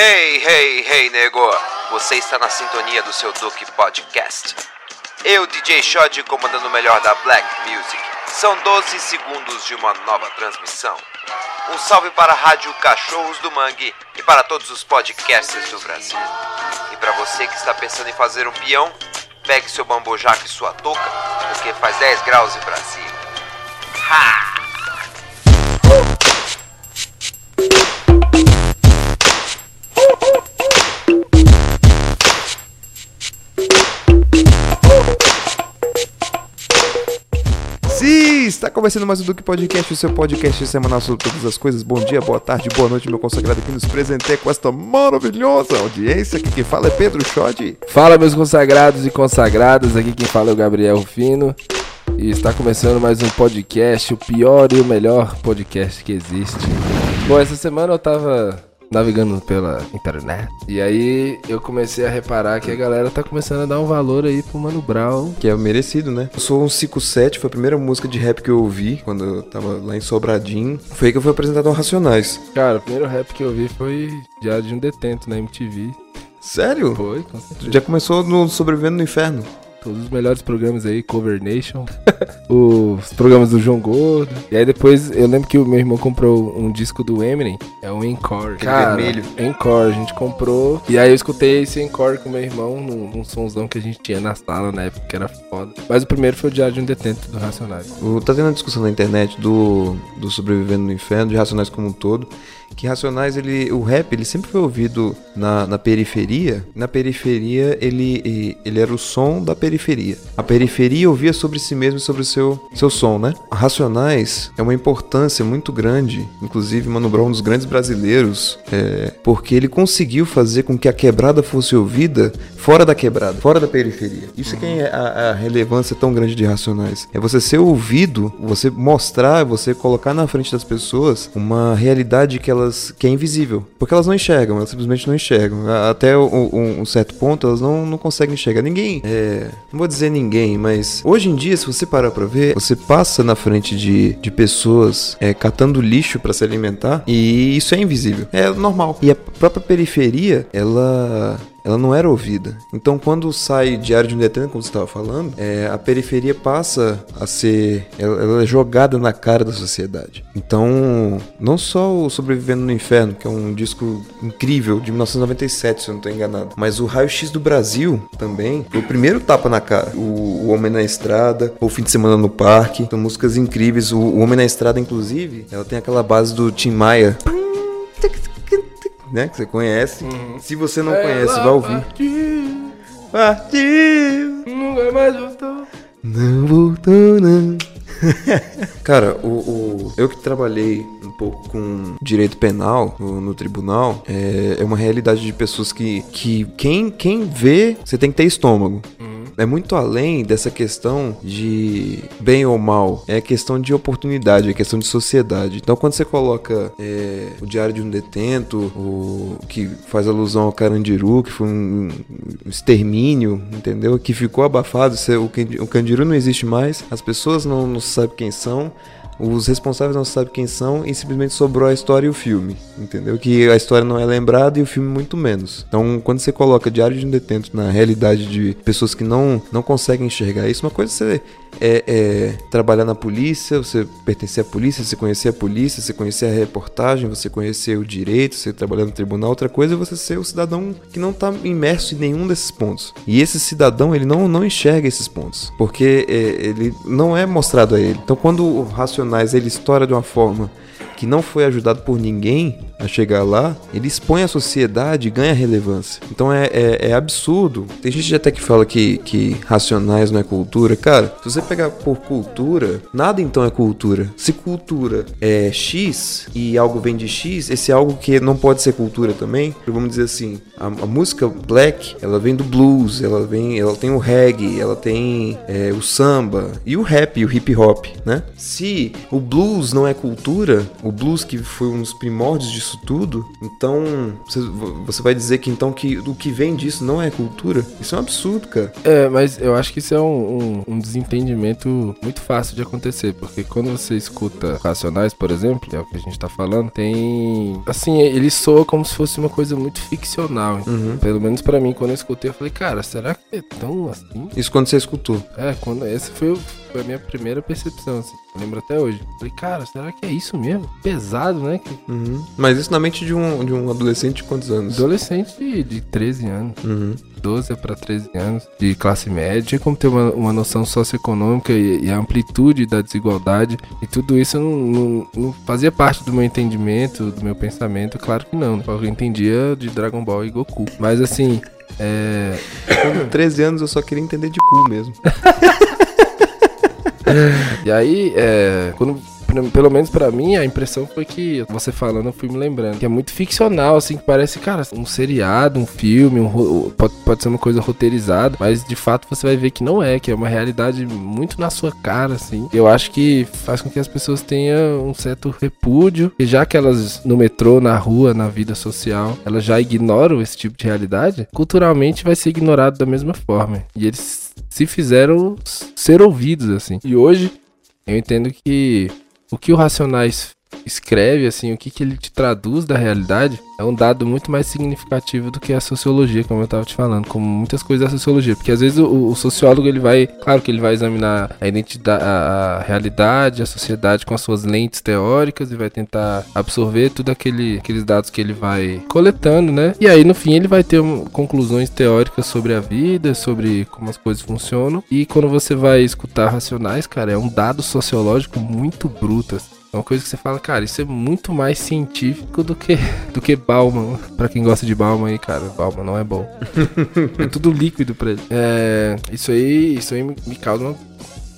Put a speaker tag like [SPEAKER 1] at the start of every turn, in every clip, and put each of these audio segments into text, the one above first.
[SPEAKER 1] Hey, hey, hey, nego! Você está na sintonia do seu Duke Podcast. Eu, DJ Shod, comandando o melhor da Black Music. São 12 segundos de uma nova transmissão. Um salve para a Rádio Cachorros do Mangue e para todos os podcasters do Brasil. E para você que está pensando em fazer um peão, pegue seu bambojaco e sua touca, porque faz 10 graus em Brasília. Ha!
[SPEAKER 2] Está começando mais um Duque Podcast, o seu podcast semanal sobre todas as coisas. Bom dia, boa tarde, boa noite, meu consagrado que nos presenteia com esta maravilhosa audiência. Aqui quem fala é Pedro Schott.
[SPEAKER 3] Fala, meus consagrados e consagradas. Aqui quem fala é o Gabriel Rufino. E está começando mais um podcast, o pior e o melhor podcast que existe. Bom, essa semana eu tava navegando pela internet. E aí eu comecei a reparar que a galera tá começando a dar um valor aí pro Mano Brown.
[SPEAKER 2] Que é merecido, né? Eu sou um 57, foi a primeira música de rap que eu ouvi quando eu tava lá em Sobradinho. Foi aí que eu fui apresentado ao Racionais.
[SPEAKER 3] Cara, o primeiro rap que eu vi foi Diário de um Detento na MTV.
[SPEAKER 2] Sério?
[SPEAKER 3] Foi, com certeza.
[SPEAKER 2] Já começou no Sobrevivendo no Inferno.
[SPEAKER 3] Todos os melhores programas aí, Cover Nation, os programas do João Gordo. E aí depois eu lembro que o meu irmão comprou um disco do Eminem, é o Encore. Cara,
[SPEAKER 2] vermelho.
[SPEAKER 3] Encore, a gente comprou. E aí eu escutei esse Encore com meu irmão num, num somzão que a gente tinha na sala na época, que era foda. Mas o primeiro foi o Diário de um Detento do Racionais.
[SPEAKER 2] O- Tá tendo uma discussão na internet do, do Sobrevivendo no Inferno, de Racionais como um todo, que Racionais, ele, o rap, ele sempre foi ouvido na, na periferia. Na periferia, ele, ele era o som da periferia. A periferia ouvia sobre si mesmo e sobre o seu, seu som, né? Racionais é uma importância muito grande, inclusive Mano Brown, um dos grandes brasileiros, é, porque ele conseguiu fazer com que a quebrada fosse ouvida fora da quebrada, fora da periferia. Isso é que é a, a relevância tão grande de Racionais. É você ser ouvido, você mostrar, você colocar na frente das pessoas uma realidade que elas que é invisível, porque elas não enxergam, elas simplesmente não enxergam. Até um, um certo ponto elas não, não conseguem enxergar. Ninguém, é, não vou dizer ninguém, mas hoje em dia, se você parar pra ver, você passa na frente de, de pessoas é, catando lixo pra se alimentar e isso é invisível. É normal. E a própria periferia, ela ela não era ouvida. Então, quando sai Diário de um Detento, como você estava falando, é, a periferia passa a ser. Ela, ela é jogada na cara da sociedade. Então, não só o Sobrevivendo no Inferno, que é um disco incrível de 1997, se eu não estou enganado, mas o Raio X do Brasil também o primeiro tapa na cara. O, o Homem na Estrada, o Fim de Semana no Parque, são músicas incríveis. O, o Homem na Estrada, inclusive, ela tem aquela base do Tim Maia. Né, que você conhece. Se você não conhece, vai ouvir. Partiu,
[SPEAKER 3] Nunca mais voltou.
[SPEAKER 2] não voltou não. Cara, o, o- eu que trabalhei um pouco com direito penal no, no tribunal, é, é uma realidade de pessoas que, que quem, quem vê, você tem que ter estômago. É muito além dessa questão de bem ou mal. É questão de oportunidade, é questão de sociedade. Então, quando você coloca é, o Diário de um Detento, o que faz alusão ao Carandiru, que foi um, um extermínio, entendeu? Que ficou abafado. o, o Candiru não existe mais, as pessoas não, não sabem quem são. Os responsáveis não sabem quem são e simplesmente sobrou a história e o filme, entendeu? Que a história não é lembrada e o filme muito menos. Então, quando você coloca Diário de um Detento na realidade de pessoas que não, não conseguem enxergar isso, uma coisa é você é, é trabalhar na polícia, você pertencer à polícia, você conhecer a polícia, você conhecer a reportagem, você conhecer o direito, você trabalhar no tribunal. Outra coisa é você ser o cidadão que não está imerso em nenhum desses pontos. E esse cidadão, ele não, não enxerga esses pontos, porque é, ele não é mostrado a ele. Então, quando o Ele estoura de uma forma que não foi ajudado por ninguém a chegar lá, ele expõe a sociedade e ganha relevância. Então é, é, é absurdo. Tem gente até que fala que, que racionais não é cultura. Cara, se você pegar por cultura, nada então é cultura. Se cultura é X e algo vem de X, esse é algo que não pode ser cultura também. Vamos dizer assim, a, a música black, ela vem do blues, ela vem, ela tem o reggae, ela tem é, o samba e o rap, o hip hop, né? Se o blues não é cultura, o blues que foi um dos primórdios tudo, então você, vai dizer que então que o que vem disso não é cultura? Isso é um absurdo, cara.
[SPEAKER 3] É, mas eu acho que isso é um, um, um desentendimento muito fácil de acontecer, porque quando você escuta Racionais, por exemplo, que é o que a gente tá falando, tem. Assim, ele soa como se fosse uma coisa muito ficcional.
[SPEAKER 2] Uhum.
[SPEAKER 3] Pelo menos pra mim, quando eu escutei, eu falei, cara, será que é tão assim?
[SPEAKER 2] Isso quando você escutou.
[SPEAKER 3] É, quando essa foi, o- foi a minha primeira percepção, assim. Eu lembro até hoje. Falei, cara, será que é isso mesmo? Pesado, né?
[SPEAKER 2] Uhum. Mas isso na mente de um, de um adolescente de quantos anos?
[SPEAKER 3] adolescente de, de 13 anos.
[SPEAKER 2] Uhum.
[SPEAKER 3] 12 para 13 anos, de classe média, tinha como ter uma, uma noção socioeconômica e, e a amplitude da desigualdade, e tudo isso não, não- não fazia parte do meu entendimento, do meu pensamento, claro que não. Eu entendia de Dragon Ball e Goku. Mas assim, é,
[SPEAKER 2] Com 13 anos eu só queria entender de cu mesmo.
[SPEAKER 3] E aí, é, quando, pelo menos pra mim, a impressão foi que, você falando, eu fui me lembrando, que é muito ficcional, assim, que parece, cara, um seriado, um filme, um pode, pode ser uma coisa roteirizada, mas de fato você vai ver que não é, que é uma realidade muito na sua cara, assim. Eu acho que faz com que as pessoas tenham um certo repúdio, e já que elas no metrô, na rua, na vida social, elas já ignoram esse tipo de realidade, culturalmente vai ser ignorado da mesma forma. E eles se fizeram ser ouvidos, assim. E hoje, eu entendo que o que o Racionais escreve, assim, o que, que ele te traduz da realidade, é um dado muito mais significativo do que a sociologia, como eu tava te falando, como muitas coisas da sociologia. Porque às vezes o, o sociólogo, ele vai, claro que ele vai examinar a identidade, a, a realidade, a sociedade com as suas lentes teóricas e vai tentar absorver tudo aquele, aqueles dados que ele vai coletando, né? E aí, no fim, ele vai ter um, conclusões teóricas sobre a vida, sobre como as coisas funcionam. E quando você vai escutar racionais, cara, é um dado sociológico muito bruto, assim. É uma coisa que você fala, cara, isso é muito mais científico do que do que Bauman. Pra quem gosta de Bauman aí, cara, Bauman não é bom. é tudo líquido pra ele. É, isso aí, isso aí me, me causa uma,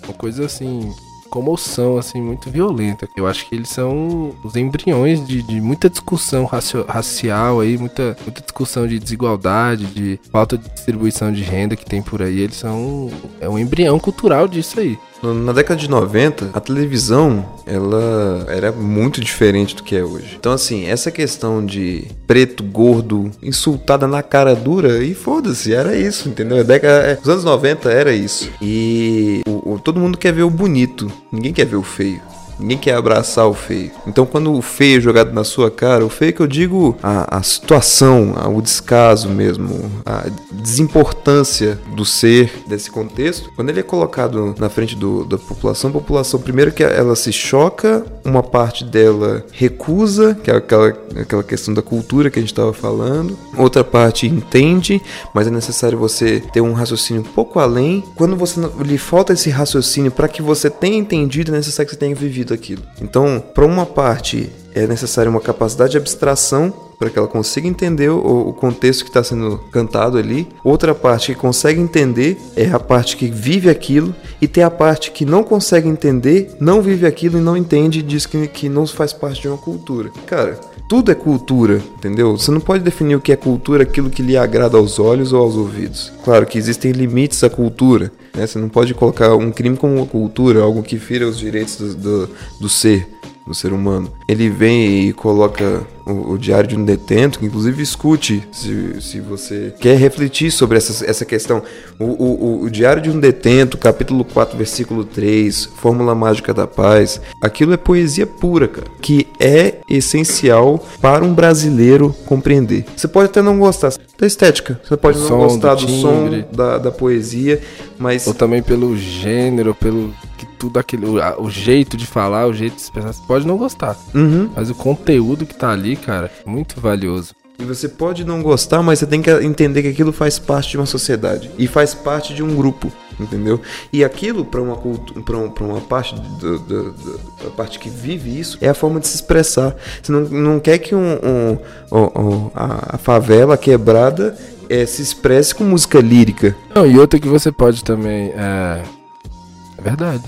[SPEAKER 3] uma coisa assim, comoção assim muito violenta. Eu acho que eles são os embriões de, de muita discussão racio- racial aí, muita, muita discussão de desigualdade, de falta de distribuição de renda que tem por aí. Eles são é um embrião cultural disso aí.
[SPEAKER 2] Na década de 90, a televisão, ela era muito diferente do que é hoje. Então, assim, essa questão de preto, gordo, insultada na cara dura, e foda-se, era isso, entendeu? A década, é, os anos 90 era isso. E o- o- todo mundo quer ver o bonito, ninguém quer ver o feio. Ninguém quer abraçar o feio. Então, quando o feio é jogado na sua cara, o feio que eu digo a, a situação, a- o descaso mesmo, a desimportância do ser desse contexto, quando ele é colocado na frente do- da população, a população, primeiro que ela se choca, uma parte dela recusa, que é aquela, aquela questão da cultura que a gente estava falando, outra parte entende, mas é necessário você ter um raciocínio um pouco além. Quando você lhe falta esse raciocínio para que você tenha entendido, é necessário que você tenha vivido aquilo. Então, para uma parte é necessário uma capacidade de abstração para que ela consiga entender o, o contexto que está sendo cantado ali. Outra parte que consegue entender é a parte que vive aquilo e tem a parte que não consegue entender, não vive aquilo e não entende diz que, que não faz parte de uma cultura. Cara, tudo é cultura, entendeu? Você não pode definir o que é cultura aquilo que lhe agrada aos olhos ou aos ouvidos. Claro que existem limites à cultura, né? Você não pode colocar um crime como uma cultura, algo que fira os direitos do, do, do ser, do ser humano. Ele vem e coloca o, o Diário de um Detento, que inclusive escute se, se você quer refletir sobre essa, essa questão. O, o, o- Diário de um Detento, capítulo 4, versículo 3, Fórmula Mágica da Paz, aquilo é poesia pura, cara, que é essencial para um brasileiro compreender. Você pode até não gostar da estética, você pode
[SPEAKER 3] Do
[SPEAKER 2] não
[SPEAKER 3] som,
[SPEAKER 2] gostar
[SPEAKER 3] do
[SPEAKER 2] do, som, da, da poesia, mas
[SPEAKER 3] Ou também pelo gênero, pelo que tudo aquele. O, a- o jeito de falar, o jeito de se expressar. Você pode não gostar.
[SPEAKER 2] Uhum.
[SPEAKER 3] Mas o conteúdo que tá ali, cara, é muito valioso.
[SPEAKER 2] E você pode não gostar, mas você tem que entender que aquilo faz parte de uma sociedade e faz parte de um grupo, entendeu? E aquilo para uma pra um- uma parte do- do- do- da parte que vive isso é a forma de se expressar. Você não, não quer que um, um- um- a, a favela quebrada eh, se expresse com música lírica.
[SPEAKER 3] Não, e outra que você pode também. É, é verdade.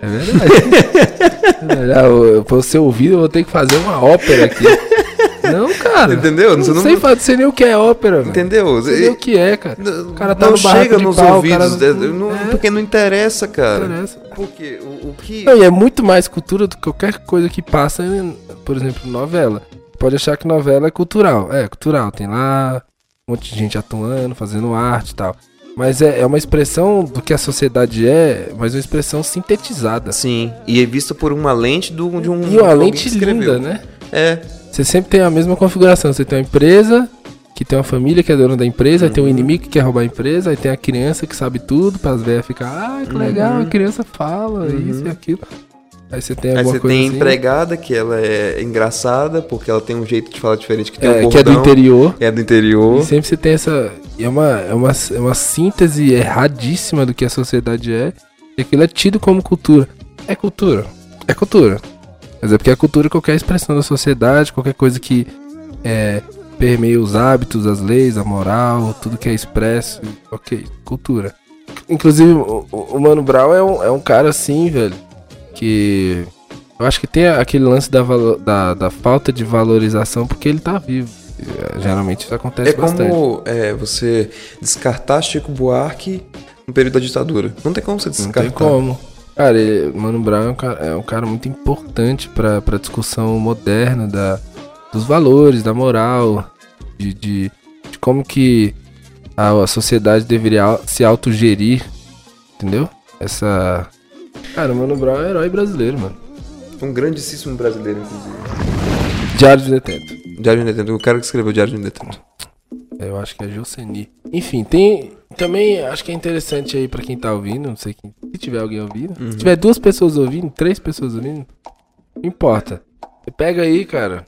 [SPEAKER 3] É verdade. É verdade. Ah, Pra você ouvir, eu vou ter que fazer uma ópera aqui. Não, cara.
[SPEAKER 2] Entendeu?
[SPEAKER 3] Não,
[SPEAKER 2] Você não-
[SPEAKER 3] sei, não sei nem o que é ópera.
[SPEAKER 2] Entendeu?
[SPEAKER 3] Não sei nem o que é, cara. O cara tá
[SPEAKER 2] não
[SPEAKER 3] no
[SPEAKER 2] chega nos
[SPEAKER 3] pau,
[SPEAKER 2] ouvidos,
[SPEAKER 3] cara
[SPEAKER 2] é, não-
[SPEAKER 3] é.
[SPEAKER 2] porque não interessa, cara.
[SPEAKER 3] Interessa.
[SPEAKER 2] Porque o, o que.
[SPEAKER 3] Não, e é muito mais cultura do que qualquer coisa que passa, em, por exemplo, novela. Pode achar que novela é cultural. É, cultural. Tem lá um monte de gente atuando, fazendo arte e tal. Mas é, é uma expressão do que a sociedade é, mas uma expressão sintetizada.
[SPEAKER 2] Sim, e é vista por uma lente do, de um.
[SPEAKER 3] E uma lente linda, né?
[SPEAKER 2] É,
[SPEAKER 3] Você sempre tem a mesma configuração. Você tem uma empresa, que tem uma família que é dona da empresa, aí tem um inimigo que quer roubar a empresa, aí tem a criança que sabe tudo, para as velhas ficar, ah, que legal, a criança fala isso e aquilo. Aí você tem
[SPEAKER 2] aí
[SPEAKER 3] alguma
[SPEAKER 2] você
[SPEAKER 3] coisa
[SPEAKER 2] tem a
[SPEAKER 3] assim,
[SPEAKER 2] empregada que ela é engraçada, porque ela tem um jeito de falar diferente que tem
[SPEAKER 3] é,
[SPEAKER 2] um
[SPEAKER 3] que é do
[SPEAKER 2] bordão,
[SPEAKER 3] interior.
[SPEAKER 2] É do interior.
[SPEAKER 3] E sempre você tem essa. e É uma, é, uma, é uma síntese erradíssima do que a sociedade é. E aquilo é tido como cultura. É cultura. É cultura. Mas é porque é cultura qualquer expressão da sociedade, qualquer coisa que é, permeia os hábitos, as leis, a moral, tudo que é expresso. Ok, cultura. Inclusive, o, o- Mano Brown é um, é um cara assim, velho, que. Eu acho que tem aquele lance da, da, da falta de valorização porque ele tá vivo. É, Geralmente isso acontece
[SPEAKER 2] É
[SPEAKER 3] bastante.
[SPEAKER 2] como é, você descartar Chico Buarque no período da ditadura. Não tem como você
[SPEAKER 3] Não
[SPEAKER 2] descartar.
[SPEAKER 3] tem como. Cara, ele, Mano Brown é um cara, é um cara muito importante pra, pra discussão moderna da, dos valores, da moral, de, de, de como que a, a sociedade deveria se autogerir, entendeu? Essa... Cara, o Mano Brown é um herói brasileiro, mano.
[SPEAKER 2] Um grandíssimo brasileiro, inclusive.
[SPEAKER 3] Diário de Detento.
[SPEAKER 2] Diário de Detento. O cara que escreveu Diário de Detento.
[SPEAKER 3] Eu acho que é Joseni. Enfim, tem. Também acho que é interessante aí pra quem tá ouvindo. Não sei quem. Se tiver alguém ouvindo. Se tiver duas pessoas ouvindo, três pessoas ouvindo. Não importa. Você pega aí, cara.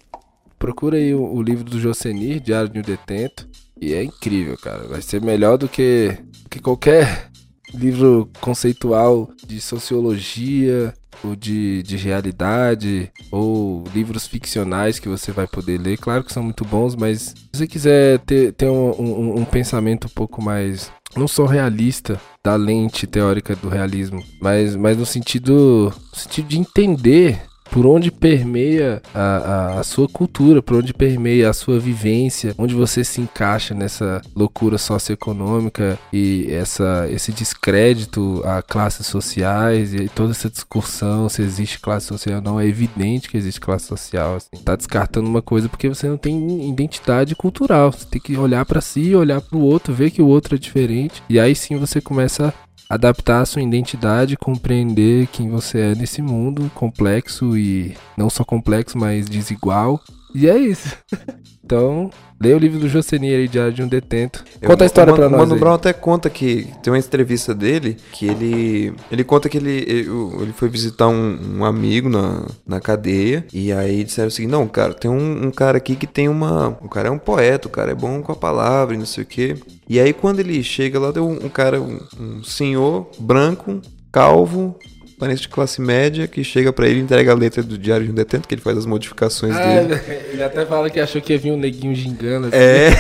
[SPEAKER 3] Procura aí o, o livro do Josenir, Diário de um Detento. E é incrível, cara. Vai ser melhor do que, que qualquer livro conceitual de sociologia ou de, de realidade ou livros ficcionais que você vai poder ler. Claro que são muito bons, mas se você quiser ter, ter um, um- um pensamento um pouco mais. Não só realista da lente teórica do realismo, mas, mas no sentido, no sentido de entender por onde permeia a, a, a sua cultura, por onde permeia a sua vivência, onde você se encaixa nessa loucura socioeconômica e essa, esse descrédito a classes sociais e toda essa discussão se existe classe social não. É evidente que existe classe social. Assim. Tá descartando uma coisa porque você não tem identidade cultural. Você tem que olhar pra si, olhar pro outro, ver que o outro é diferente. E aí sim você começa adaptar a sua identidade, compreender quem você é nesse mundo complexo e não só complexo, mas desigual. E é isso. Então, leia o livro do Josenir aí, Diário de um Detento. Conta a história
[SPEAKER 2] Mano-
[SPEAKER 3] nós
[SPEAKER 2] O Mano
[SPEAKER 3] aí.
[SPEAKER 2] Brown até conta que tem uma entrevista dele que ele ele conta que ele ele, foi visitar um, um amigo na, na cadeia e aí disseram assim não cara tem um, um cara aqui que tem uma o cara é um poeta o cara é bom com a palavra e não sei o que e aí quando ele chega lá tem um, um cara um, um senhor branco calvo parece de classe média que chega pra ele e entrega a letra do Diário de um Detento que ele faz as modificações
[SPEAKER 3] Ah,
[SPEAKER 2] dele
[SPEAKER 3] ele, ele até fala que achou que ia vir um neguinho gingando. Assim.
[SPEAKER 2] é.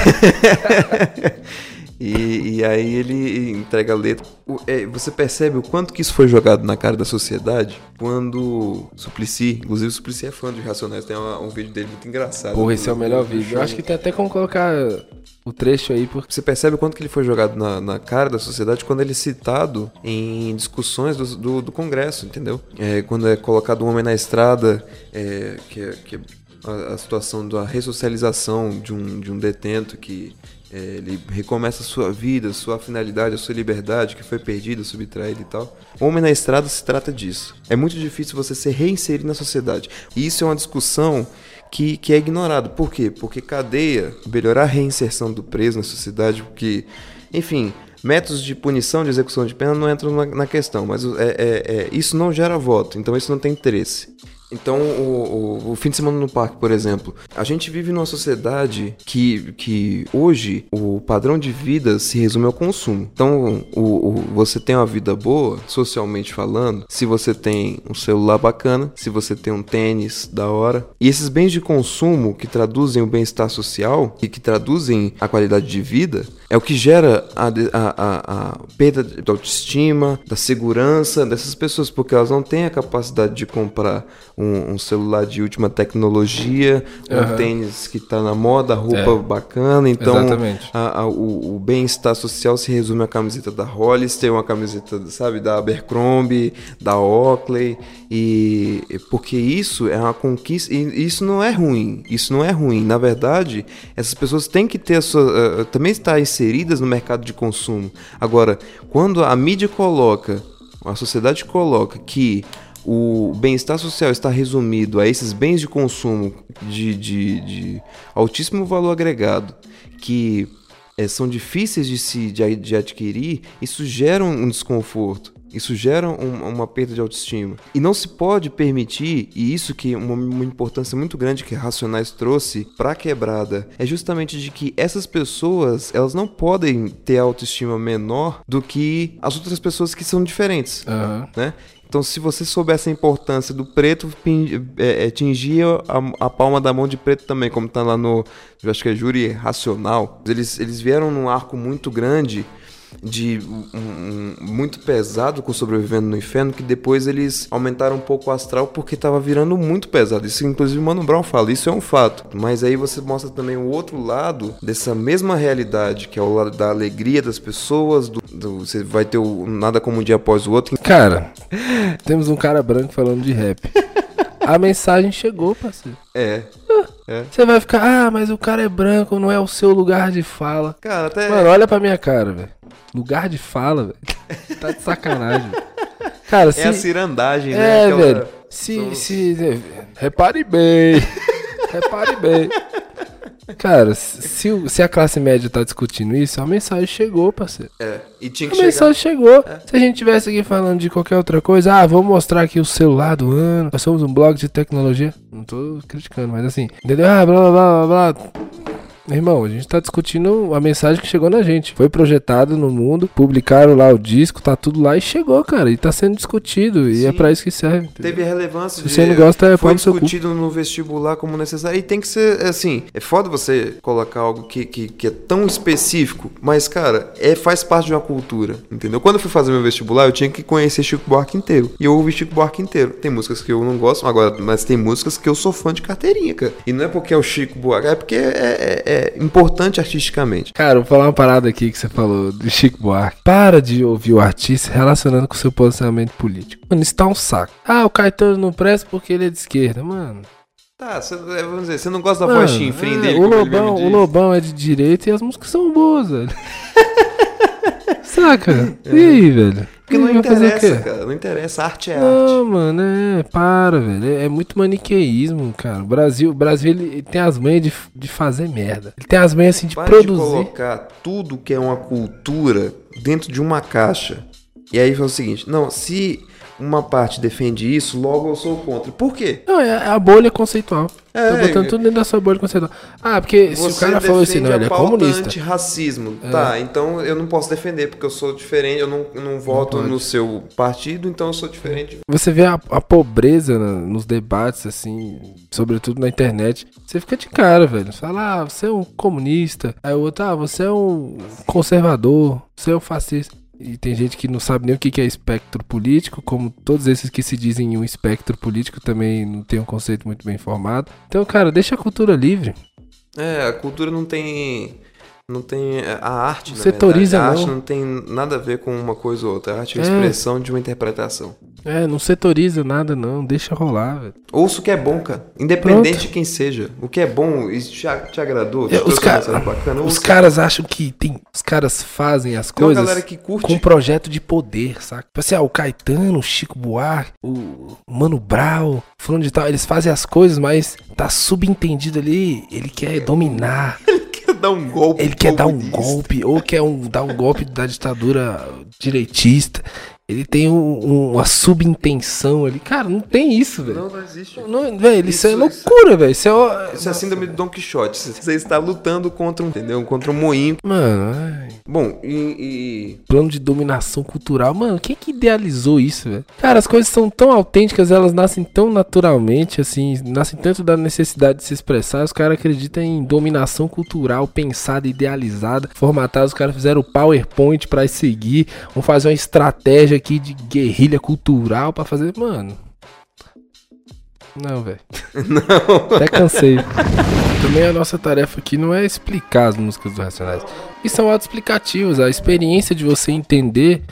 [SPEAKER 2] e, e aí ele entrega a letra. É, você percebe o quanto que isso foi jogado na cara da sociedade quando Suplicy, inclusive o Suplicy é fã de Racionais, tem uma- um vídeo dele muito engraçado.
[SPEAKER 3] Porra, esse é o melhor vídeo. Eu acho que tem até como colocar o trecho aí, porque
[SPEAKER 2] Você percebe o quanto que ele foi jogado na, na cara da sociedade quando ele é citado em discussões do, do, do Congresso, entendeu? É, quando é colocado um homem na estrada, é, que é, que é a, a situação da ressocialização de um, de um detento que ele recomeça a sua vida, sua finalidade, a sua liberdade que foi perdida, subtraída e tal. Homem na estrada se trata disso. É muito difícil você se reinserir na sociedade. E isso é uma discussão que, que é ignorado. Por quê? Porque cadeia, melhorar a reinserção do preso na sociedade, porque, enfim, métodos de punição, de execução de pena não entram na, na questão, mas é, é- é- isso não gera voto, então isso não tem interesse. Então, o, o- o fim de semana no parque, por exemplo, a gente vive numa sociedade que, que hoje o padrão de vida se resume ao consumo. Então, o, o- você tem uma vida boa, socialmente falando, se você tem um celular bacana, se você tem um tênis da hora. E esses bens de consumo que traduzem o bem-estar social e que traduzem a qualidade de vida, é o que gera a, a- a- a perda da autoestima, da segurança dessas pessoas, porque elas não têm a capacidade de comprar um, um celular de última tecnologia, um
[SPEAKER 3] Aham.
[SPEAKER 2] tênis que tá na moda, roupa
[SPEAKER 3] É.
[SPEAKER 2] bacana. Então, a- a- o, o bem-estar social se resume à camiseta da Hollister, uma camiseta, sabe, da Abercrombie, da Oakley, e porque isso é uma conquista, e isso não é ruim, isso não é ruim. Na verdade, essas pessoas têm que ter a sua, eh, também estar inseridas no mercado de consumo. Agora, quando a mídia coloca, a sociedade coloca que o bem-estar social está resumido a esses bens de consumo de, de, de altíssimo valor agregado, que eh, são difíceis de se de, de adquirir, isso gera um desconforto. Isso gera um- uma perda de autoestima. E não se pode permitir, e isso que é uma, uma importância muito grande que Racionais trouxe para a quebrada, é justamente de que essas pessoas, elas não podem ter autoestima menor do que as outras pessoas que são diferentes
[SPEAKER 3] Aham.
[SPEAKER 2] né? Então, se você soubesse a importância do preto, é, é, tingia a, a palma da mão de preto também, como tá lá no, eu acho que é júri racional. Eles, eles vieram num arco muito grande, de um- um- muito pesado com sobrevivendo no inferno, que depois eles aumentaram um pouco o astral porque tava virando muito pesado. Isso, inclusive, o Mano Brown fala, isso é um fato. Mas aí você mostra também o outro lado dessa mesma realidade, que é o lado da alegria das pessoas, do, do- você vai ter o nada como um dia após o outro.
[SPEAKER 3] Cara, temos um cara branco falando de rap. A mensagem chegou, parceiro.
[SPEAKER 2] É.
[SPEAKER 3] Você vai ficar, ah, mas o cara é branco, não é o seu lugar de fala.
[SPEAKER 2] Cara, até.
[SPEAKER 3] Mano, olha pra minha cara, velho. Lugar de fala, velho. Tá de sacanagem. Cara, se.
[SPEAKER 2] é a cirandagem, né?
[SPEAKER 3] É,
[SPEAKER 2] Aquela-
[SPEAKER 3] velho. Se,
[SPEAKER 2] São-
[SPEAKER 3] se. Repare bem. Repare bem. Cara, se, se a classe média tá discutindo isso, a mensagem chegou, parceiro.
[SPEAKER 2] É. E tinha que
[SPEAKER 3] A
[SPEAKER 2] chegar.
[SPEAKER 3] mensagem chegou. Se a gente tivesse aqui falando de qualquer outra coisa, ah, vamos mostrar aqui o celular do ano. Nós somos um blog de tecnologia. Não tô criticando, mas assim, entendeu? Ah, blá blá blá blá blá. Irmão, a gente tá discutindo a mensagem que chegou na gente. Foi projetado no mundo, publicaram lá o disco, tá tudo lá e chegou, cara. E tá sendo discutido. E é
[SPEAKER 2] Sim.
[SPEAKER 3] pra isso que serve. entendeu?
[SPEAKER 2] Teve relevância.
[SPEAKER 3] Se você não gosta, é
[SPEAKER 2] Foi discutido no vestibular como necessário. E tem que ser, assim, é foda você colocar algo que, que, que é tão específico, mas, cara, é, faz parte de uma cultura, entendeu? Quando eu fui fazer meu vestibular, eu tinha que conhecer Chico Buarque inteiro. E eu ouvi Chico Buarque inteiro. Tem músicas que eu não gosto, agora, mas tem músicas que eu sou fã de carteirinha, cara. E não é porque é o Chico Buarque, é porque é, é- é importante artisticamente.
[SPEAKER 3] Cara, vou falar uma parada aqui que você falou do Chico Buarque. Para de ouvir o artista relacionando com seu posicionamento político. Mano, isso tá um saco. Ah, o Caetano não presta porque ele é de esquerda. Mano,
[SPEAKER 2] Tá, cê, é, vamos dizer, você não gosta da
[SPEAKER 3] Mano,
[SPEAKER 2] voz chinfrim
[SPEAKER 3] é,
[SPEAKER 2] dele,
[SPEAKER 3] o Lobão, o? Lobão é de direita e as músicas são boas, velho. Saca? E aí, velho?
[SPEAKER 2] Porque não
[SPEAKER 3] E vai fazer o
[SPEAKER 2] interessa, cara. Não interessa. Arte é
[SPEAKER 3] Não,
[SPEAKER 2] arte.
[SPEAKER 3] mano, é, para, velho. É, é muito maniqueísmo, cara. O Brasil, o Brasil ele, ele tem as manhas de, de fazer merda. Ele tem as manhas assim de
[SPEAKER 2] Para de
[SPEAKER 3] produzir.
[SPEAKER 2] colocar tudo que é uma cultura dentro de uma caixa. E aí foi o seguinte: não, se uma parte defende isso, logo eu sou contra. Por quê?
[SPEAKER 3] Não, é a bolha conceitual.
[SPEAKER 2] É,
[SPEAKER 3] tá botando
[SPEAKER 2] é.
[SPEAKER 3] tudo dentro da sua bolha conceitual. Ah, porque se o cara falou assim, não, ele é comunista.
[SPEAKER 2] racismo Tá, então eu não posso defender, porque eu sou diferente, eu não, não voto
[SPEAKER 3] pode.
[SPEAKER 2] no seu partido, então eu sou diferente.
[SPEAKER 3] Você vê a, a pobreza na- nos debates, assim, sobretudo na internet. Você fica de cara, velho. Você fala, ah, você é um comunista. Aí o outro, ah, você é um conservador, você é um fascista. E tem gente que não sabe nem o que é espectro político, como todos esses que se dizem um espectro político também não tem um conceito muito bem formado. Então, cara, deixa a cultura livre.
[SPEAKER 2] É, a cultura não tem. Não tem. A arte,
[SPEAKER 3] Setoriza,
[SPEAKER 2] verdade, a arte
[SPEAKER 3] não.
[SPEAKER 2] não tem nada a ver com uma coisa ou outra. A arte é a
[SPEAKER 3] É.
[SPEAKER 2] expressão de uma interpretação.
[SPEAKER 3] É, não setoriza nada, não. Deixa rolar, velho.
[SPEAKER 2] Ouça o que é bom, cara. Independente
[SPEAKER 3] Pronto.
[SPEAKER 2] de quem seja. O que é bom, isso te, te agradou. te
[SPEAKER 3] É, os,
[SPEAKER 2] trouxe uma
[SPEAKER 3] ca-
[SPEAKER 2] mensagem bacana.
[SPEAKER 3] os caras acham que tem. Os caras fazem as
[SPEAKER 2] Tem
[SPEAKER 3] coisas. com um projeto de poder, saca? Tipo assim, ah, o Caetano, o Chico Buarque, o Mano Brau, fulano de tal, eles fazem as coisas, mas tá subentendido ali, ele quer dominar,
[SPEAKER 2] quer dar um golpe.
[SPEAKER 3] ele quer dar um golpe, ou quer um, dar um golpe da ditadura direitista. Ele tem um- um- uma subintenção ali. Cara, não tem isso, velho.
[SPEAKER 2] Não, não existe.
[SPEAKER 3] Não, velho, isso, é
[SPEAKER 2] Isso-
[SPEAKER 3] loucura, velho. Isso é. ó-
[SPEAKER 2] Isso é a síndrome do Don Quixote. Você está lutando contra um, entendeu? Contra um moinho.
[SPEAKER 3] Mano, ai.
[SPEAKER 2] Bom, e,
[SPEAKER 3] plano de dominação cultural. Mano, quem que idealizou isso, velho? Cara, as coisas são tão autênticas, elas nascem tão naturalmente, assim, nascem tanto da necessidade de se expressar. Os caras acreditam em dominação cultural pensada, idealizada, formatada. Os caras fizeram o PowerPoint pra seguir, vão fazer uma estratégia aqui de guerrilha cultural pra fazer. Mano. Não, velho. Não. Até cansei. Também a nossa tarefa aqui não é explicar as músicas do Racionais. E são autoexplicativos. A experiência de você entender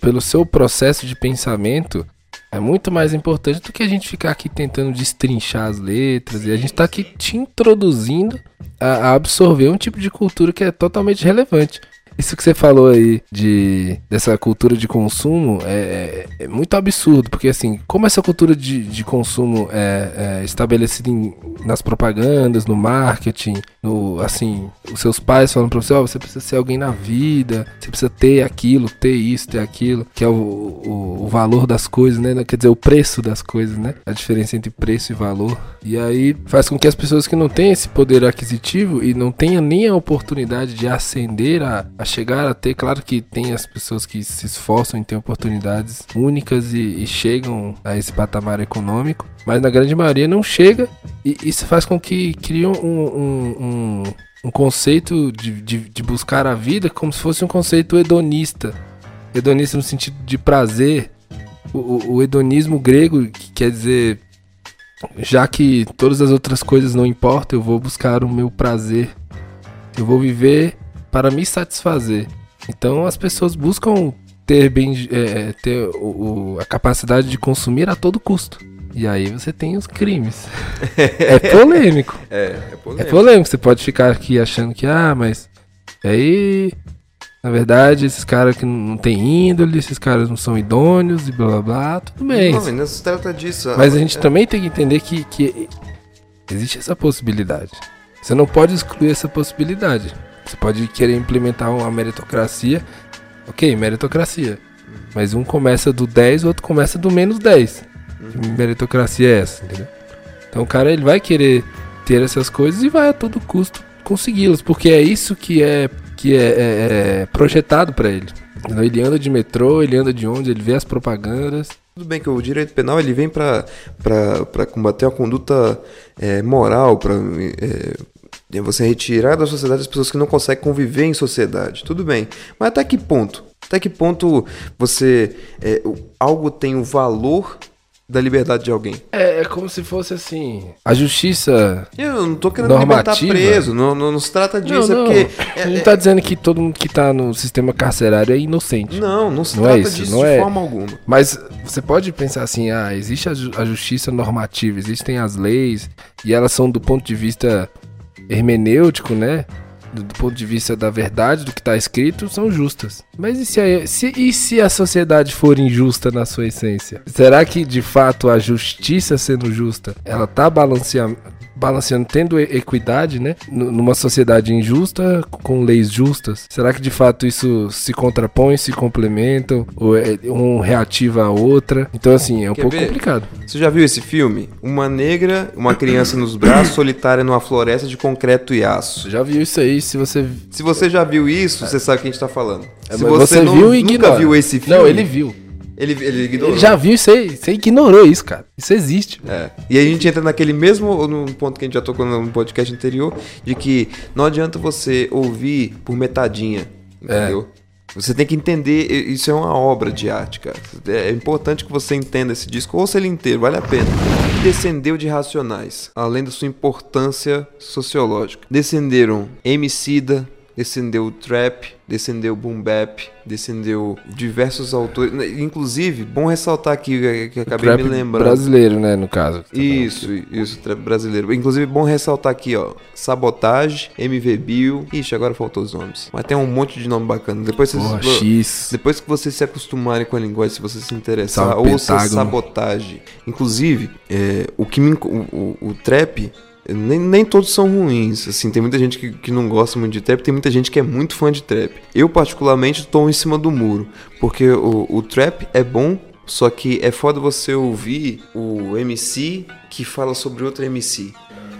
[SPEAKER 3] pelo seu processo de pensamento é muito mais importante do que a gente ficar aqui tentando destrinchar as letras. E a gente tá aqui te introduzindo a, a absorver um tipo de cultura que é totalmente relevante. Isso que você falou aí de dessa cultura de consumo é, é, é muito absurdo, porque assim, como essa cultura de, de consumo é, é estabelecida em, nas propagandas, no marketing, no assim, os seus pais falam pra você, oh, você precisa ser alguém na vida, você precisa ter aquilo, ter isso, ter aquilo, que é o, o, o valor das coisas, né? Quer dizer, o preço das coisas, né? A diferença entre preço e valor. E aí faz com que as pessoas que não têm esse poder aquisitivo e não tenham nem a oportunidade de ascender a, a chegar a ter, claro que tem as pessoas que se esforçam em ter oportunidades únicas e, e chegam a esse patamar econômico, mas na grande maioria não chega e isso faz com que criam um, um, um, um conceito de, de, de buscar a vida como se fosse um conceito hedonista. Hedonista no sentido de prazer. O, o, hedonismo grego, que quer dizer, já que todas as outras coisas não importam, eu vou buscar o meu prazer. Eu vou viver para me satisfazer. Então as pessoas buscam ter bem é, ter o, o, a capacidade de consumir a todo custo. E aí você tem os crimes. é polêmico.
[SPEAKER 2] É, é polêmico.
[SPEAKER 3] É polêmico. Você pode ficar aqui achando que, ah, mas aí, na verdade, esses caras que não têm índole, esses caras não são idôneos e blá blá blá, tudo bem.
[SPEAKER 2] Não, não se trata disso.
[SPEAKER 3] Mas a gente é. também tem que entender que, que existe essa possibilidade. Você não pode excluir essa possibilidade. Você pode querer implementar uma meritocracia. Ok, meritocracia. Mas um começa do 10, o outro começa do menos 10. Que meritocracia é essa, entendeu? Então o cara ele vai querer ter essas coisas e vai a todo custo consegui-las, porque é isso que é que é, é, é projetado para ele. Ele anda de metrô, ele anda de onde, ele vê as propagandas.
[SPEAKER 2] Tudo bem que o direito penal ele vem para combater a conduta é, moral, para é, é você retirar da sociedade as pessoas que não conseguem conviver em sociedade. Tudo bem. Mas até que ponto? Até que ponto você. É, algo tem o valor da liberdade de alguém.
[SPEAKER 3] É, é como se fosse assim. A justiça.
[SPEAKER 2] Eu não tô querendo libertar preso, não, não, não, se trata disso,
[SPEAKER 3] não, não.
[SPEAKER 2] é porque.
[SPEAKER 3] É, a gente tá dizendo que todo mundo que tá no sistema carcerário é inocente.
[SPEAKER 2] Não, não se não é trata é isso, disso não de é... forma alguma.
[SPEAKER 3] Mas você pode pensar assim: ah, existe a, ju a justiça normativa, existem as leis, e elas são do ponto de vista hermenêutico, né? Do, do ponto de vista da verdade, do que está escrito, são justas. Mas e se, a, se, e se a sociedade for injusta na sua essência? Será que de fato a justiça sendo justa, ela está balanceando, balanceando, tendo equidade, né? Numa sociedade injusta, com leis justas. Será que de fato isso se contrapõe, se complementam, ou é um reativa a outra? Então, assim, é um Quer pouco ver? complicado.
[SPEAKER 2] Você já viu esse filme? Uma negra, uma criança nos braços, solitária numa floresta de concreto e aço.
[SPEAKER 3] Já viu isso aí, se você...
[SPEAKER 2] Se você já viu isso, você sabe o que a gente tá falando.
[SPEAKER 3] É, se você, você não, viu nunca ignora.
[SPEAKER 2] viu esse filme...
[SPEAKER 3] Não, ele viu.
[SPEAKER 2] Ele, ele ignorou.
[SPEAKER 3] Ele já viu isso aí, você ignorou isso, cara. Isso existe.
[SPEAKER 2] É. E aí a gente entra naquele mesmo no ponto que a gente já tocou no podcast anterior, de que não adianta você ouvir por metadinha, entendeu? É. Você tem que entender, isso é uma obra de arte, cara. É importante que você entenda esse disco, ouça ele inteiro, vale a pena. Descendeu de Racionais, além da sua importância sociológica. Descenderam Emicida, descendeu o trap, descendeu o boom bap, descendeu diversos autores, inclusive, bom ressaltar aqui que acabei trap me lembrando.
[SPEAKER 3] brasileiro, né, no caso. Tá
[SPEAKER 2] isso, isso, trap brasileiro. Inclusive, bom ressaltar aqui, ó, Sabotage, MV Bill, ixi, agora faltou os nomes. Mas tem um monte de nome bacana. Depois vocês,
[SPEAKER 3] Porra, X.
[SPEAKER 2] depois que vocês se acostumarem com a linguagem, se vocês se interessar, ouça Sabotage. Inclusive, é, o que me, o, o, o trap nem, nem todos são ruins, assim, tem muita gente que, que não gosta muito de trap, tem muita gente que é muito fã de trap. Eu, particularmente, estou em cima do muro, porque o, o trap é bom, só que é foda você ouvir o MC que fala sobre outro MC.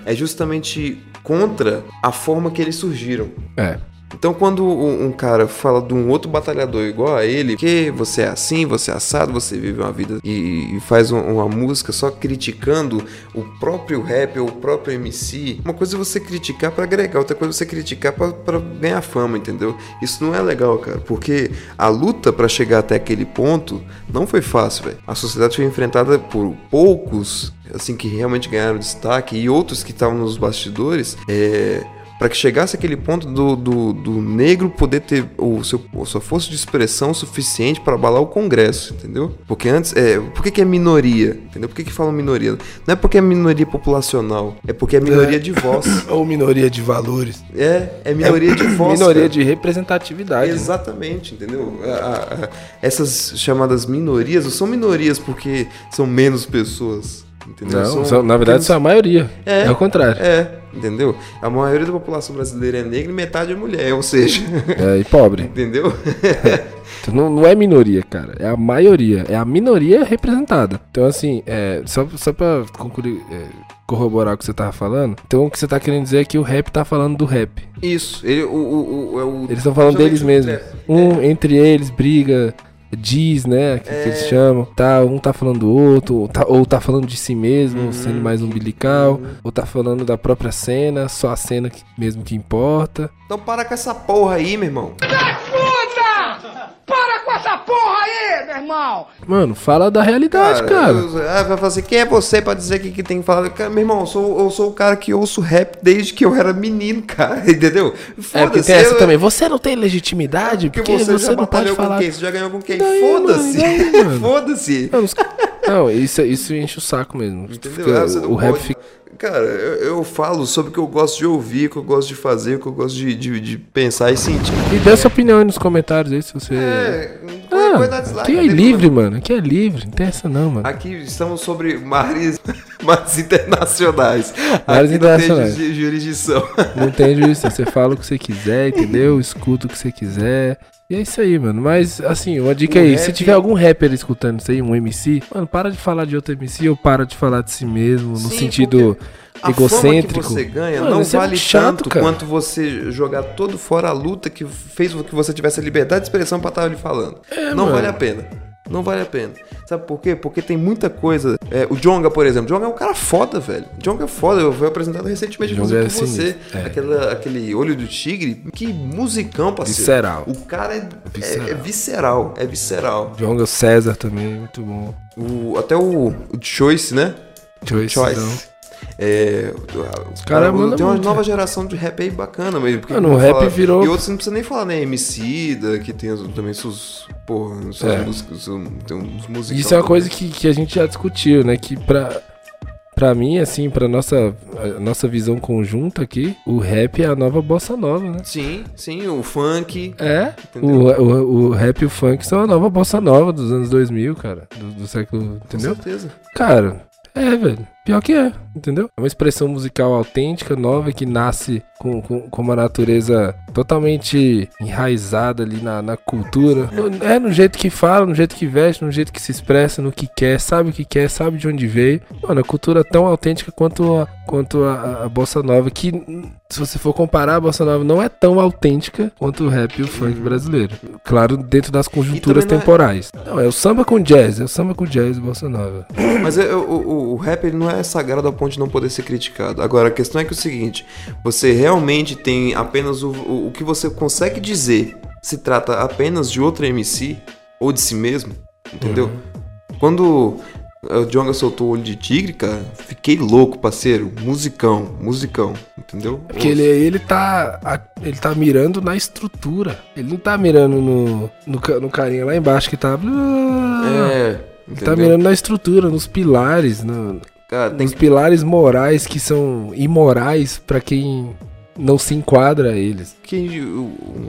[SPEAKER 2] É justamente contra a forma que eles surgiram.
[SPEAKER 3] É.
[SPEAKER 2] Então, quando um cara fala de um outro batalhador igual a ele, que você é assim, você é assado, você vive uma vida e, faz uma música só criticando o próprio rap ou o próprio MC, uma coisa é você criticar para agregar, outra coisa é você criticar para ganhar fama, entendeu? Isso não é legal, cara, porque a luta para chegar até aquele ponto não foi fácil, velho. A sociedade foi enfrentada por poucos assim, que realmente ganharam destaque e outros que estavam nos bastidores, é, para que chegasse aquele ponto do, do, do, negro poder ter o seu, a sua força de expressão suficiente para abalar o Congresso, entendeu? Porque antes, é, por que, que é minoria? Entendeu? Por que, que falam minoria? Não é porque é minoria populacional, é porque é minoria é. de voz.
[SPEAKER 3] Ou minoria de valores.
[SPEAKER 2] É, é minoria é, de voz.
[SPEAKER 3] Minoria cara. de representatividade.
[SPEAKER 2] Né? Exatamente, né? entendeu? A, a, essas chamadas minorias não são minorias porque são menos pessoas. Entendeu?
[SPEAKER 3] Não, são, são, na verdade, pequenos... são a maioria. É, é o contrário.
[SPEAKER 2] É, entendeu? A maioria da população brasileira é negra e metade é mulher, ou seja.
[SPEAKER 3] É, e pobre.
[SPEAKER 2] entendeu?
[SPEAKER 3] então, não, não é minoria, cara. É a maioria. É a minoria representada. Então, assim, é, só, só pra concluir. É, corroborar o que você tava falando. Então o que você tá querendo dizer é que o rap tá falando do rap.
[SPEAKER 2] Isso. Ele, o, o, o, é o
[SPEAKER 3] eles estão falando deles mesmos. Um é. entre eles briga, diz, né? Que, é... que, eles é. chamam. Tá, um tá falando do outro, ou tá, ou tá falando de si mesmo, uhum. sendo mais umbilical, uhum. ou tá falando da própria cena, só a cena que, mesmo que importa.
[SPEAKER 2] Então para com essa porra aí, meu irmão.
[SPEAKER 4] Para com essa porra aí, meu irmão!
[SPEAKER 3] Mano, fala da realidade, cara. cara.
[SPEAKER 2] Eu, ah, vai falar assim, quem é você pra dizer que, que tem que falar? Cara, meu irmão, eu sou, eu sou o cara que ouço rap desde que eu era menino, cara. Entendeu?
[SPEAKER 3] É, porque tem essa eu... também. Você não tem legitimidade porque, porque você, você não pode falar.
[SPEAKER 2] Com quem? Você já ganhou com quem? Foda-se. Foda-se.
[SPEAKER 3] Não, isso, isso enche o saco mesmo. Entendeu? Ah, o rap fica
[SPEAKER 2] Cara, eu, eu, falo sobre o que eu gosto de ouvir, o que eu gosto de fazer, o que eu gosto de, de, de pensar e sentir.
[SPEAKER 3] E dê sua opinião aí nos comentários aí, se você. É, ah, dislike. Aqui é livre, mano. Aqui é livre. Não tem essa não, mano.
[SPEAKER 2] Aqui estamos sobre mares, mares internacionais.
[SPEAKER 3] Mares aqui internacionais. Não
[SPEAKER 2] tem jurisdição.
[SPEAKER 3] Não tem jurisdição. Você fala o que você quiser, entendeu? Escuta o que você quiser. E é isso aí, mano. Mas, assim, uma dica aí. Rap... Se tiver algum rapper escutando isso aí, um MC, mano, para de falar de outro MC ou para de falar de si mesmo, no Sim, sentido egocêntrico. A
[SPEAKER 2] fama que você ganha mano, não é vale é chato, tanto cara. quanto você jogar todo fora a luta que fez com que você tivesse a liberdade de expressão pra estar ali falando. É, não mano. vale a pena. Não vale a pena. Sabe por quê? Porque tem muita coisa. É, o Jonga, por exemplo. Jonga é um cara foda, velho. Jonga é foda. Eu fui apresentado recentemente com é você. É. Aquela, aquele olho do tigre. Que musicão, parceiro.
[SPEAKER 3] Visceral.
[SPEAKER 2] O cara é visceral. É, é visceral. É visceral.
[SPEAKER 3] Jonga César também, muito bom.
[SPEAKER 2] O, até o, o Choice, né?
[SPEAKER 3] Choice. Choice.
[SPEAKER 2] É,
[SPEAKER 3] cara,
[SPEAKER 2] tem uma nova geração de rap aí bacana mesmo. Porque
[SPEAKER 3] Mano, o rap falar, virou.
[SPEAKER 2] E outros não precisa nem falar, né? MC, da, que tem também seus. Porra, suas é. músicas, tem uns músicos.
[SPEAKER 3] Isso é uma coisa que, que a gente já discutiu, né? Que pra, pra mim, assim, pra nossa, nossa visão conjunta aqui, o rap é a nova bossa nova, né?
[SPEAKER 2] Sim, sim, o funk.
[SPEAKER 3] É, o, o, o, rap e o funk são a nova bossa nova dos anos 2000, cara. Do, do século, entendeu?
[SPEAKER 2] Com certeza.
[SPEAKER 3] Cara, é, velho. Pior que é, entendeu? É uma expressão musical autêntica, nova, que nasce com, com, com uma natureza totalmente enraizada ali na, na cultura. No, é no jeito que fala, no jeito que veste, no jeito que se expressa, no que quer, sabe o que quer, sabe de onde veio. Mano, a cultura é tão autêntica quanto a, quanto a, a bossa nova, que se você for comparar, a bossa nova não é tão autêntica quanto o rap e o funk brasileiro. Claro, dentro das conjunturas não é- temporais. Não, é o samba com jazz, é o samba com jazz bossa nova.
[SPEAKER 2] Mas é, o, o, o rap ele não é sagrado ao ponto de não poder ser criticado. Agora, a questão é que é o seguinte, você realmente tem apenas o, o, o que você consegue dizer se trata apenas de outro MC ou de si mesmo, entendeu? Uhum. Quando o Jonga soltou o olho de tigre, cara. Fiquei louco, parceiro. Musicão, musicão, entendeu?
[SPEAKER 3] Porque ele, ele tá. Ele tá mirando na estrutura. Ele não tá mirando no, no, no carinha lá embaixo que tá.
[SPEAKER 2] É.
[SPEAKER 3] Ele tá mirando na estrutura, nos pilares, no, Cara, tem nos pilares morais que são imorais para quem não se enquadra a eles.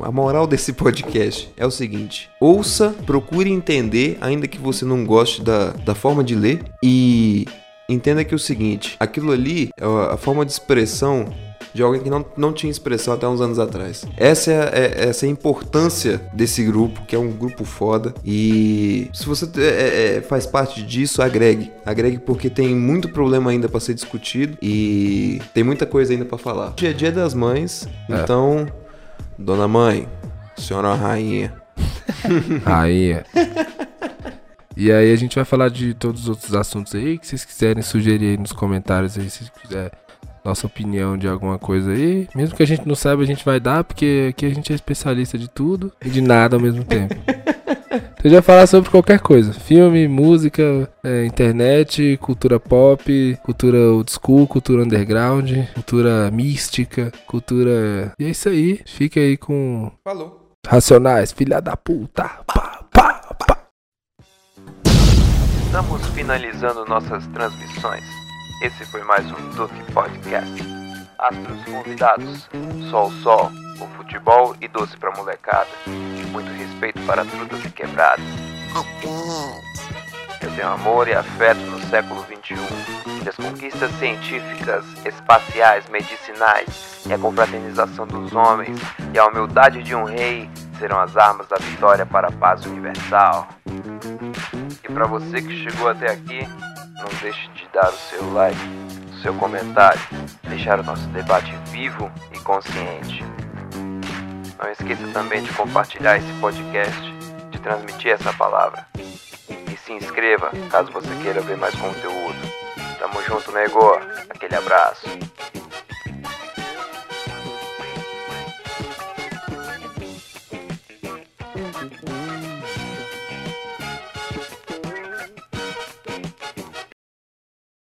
[SPEAKER 2] A moral desse podcast é o seguinte: ouça, procure entender, ainda que você não goste da, da forma de ler, e entenda que é o seguinte: aquilo ali, a forma de expressão de alguém que não, não tinha expressão até uns anos atrás. Essa é, é, essa é a importância desse grupo, que é um grupo foda. E se você é, é, faz parte disso, agregue. Agregue porque tem muito problema ainda para ser discutido e tem muita coisa ainda para falar. Dia é dia das mães, é. então, dona mãe, senhora rainha.
[SPEAKER 3] rainha. E aí a gente vai falar de todos os outros assuntos aí que vocês quiserem sugerir aí nos comentários aí, se quiser nossa opinião de alguma coisa aí. Mesmo que a gente não saiba, a gente vai dar, porque aqui a gente é especialista de tudo e de nada ao mesmo tempo. Você já falar sobre qualquer coisa: filme, música, é, internet, cultura pop, cultura old school, cultura underground, cultura mística, cultura. E é isso aí. Fica aí com.
[SPEAKER 5] Falou.
[SPEAKER 3] Racionais, filha da puta. Pá, pá, pá.
[SPEAKER 2] Estamos finalizando nossas transmissões. Esse foi mais um Duke Podcast. Astros convidados: Sol Sol, o futebol e doce pra molecada. Muito respeito para trutas e quebradas. Eu tenho amor e afeto no século XXI. As conquistas científicas, espaciais, medicinais e a confraternização dos homens e a humildade de um rei serão as armas da vitória para a paz universal. E para você que chegou até aqui, não deixe de dar o seu like, o seu comentário, deixar o nosso debate vivo e consciente. Não esqueça também de compartilhar esse podcast, de transmitir essa palavra. E se inscreva caso você queira ver mais conteúdo. Tamo junto, nego. Aquele abraço.